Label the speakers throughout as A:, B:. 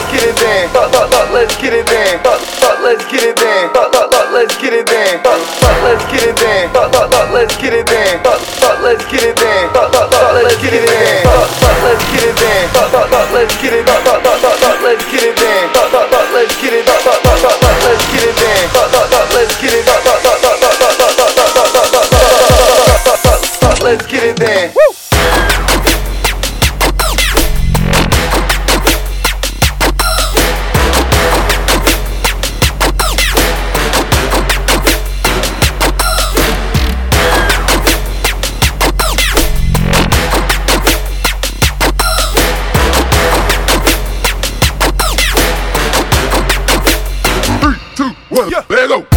A: let's get it in. Fuck, fuck, fuck, let's get it fuck, let's get it fuck, let's get it fuck, let's get it fuck, let's get it fuck, let's get it fuck, let's get it fuck, let's get it fuck, let's get it. Fuck,
B: one,
C: Yeah.
B: let go.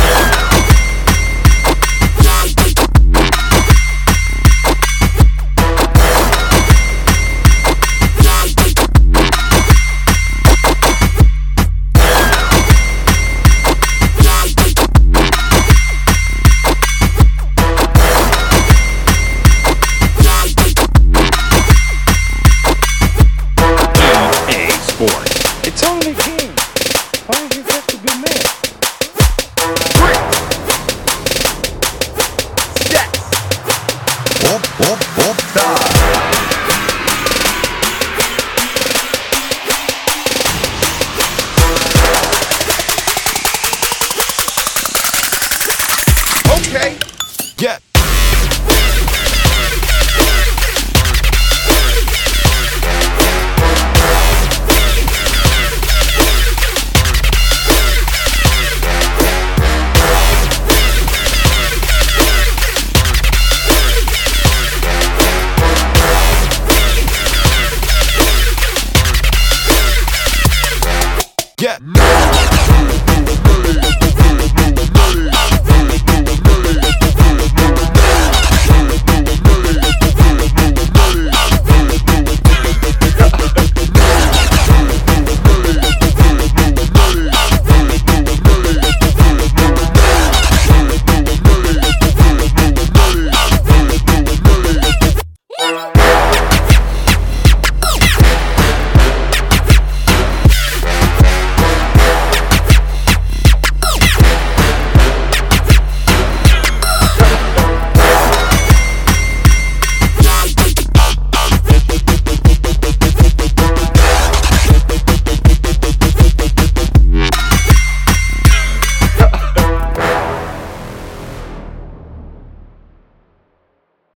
B: Yeah.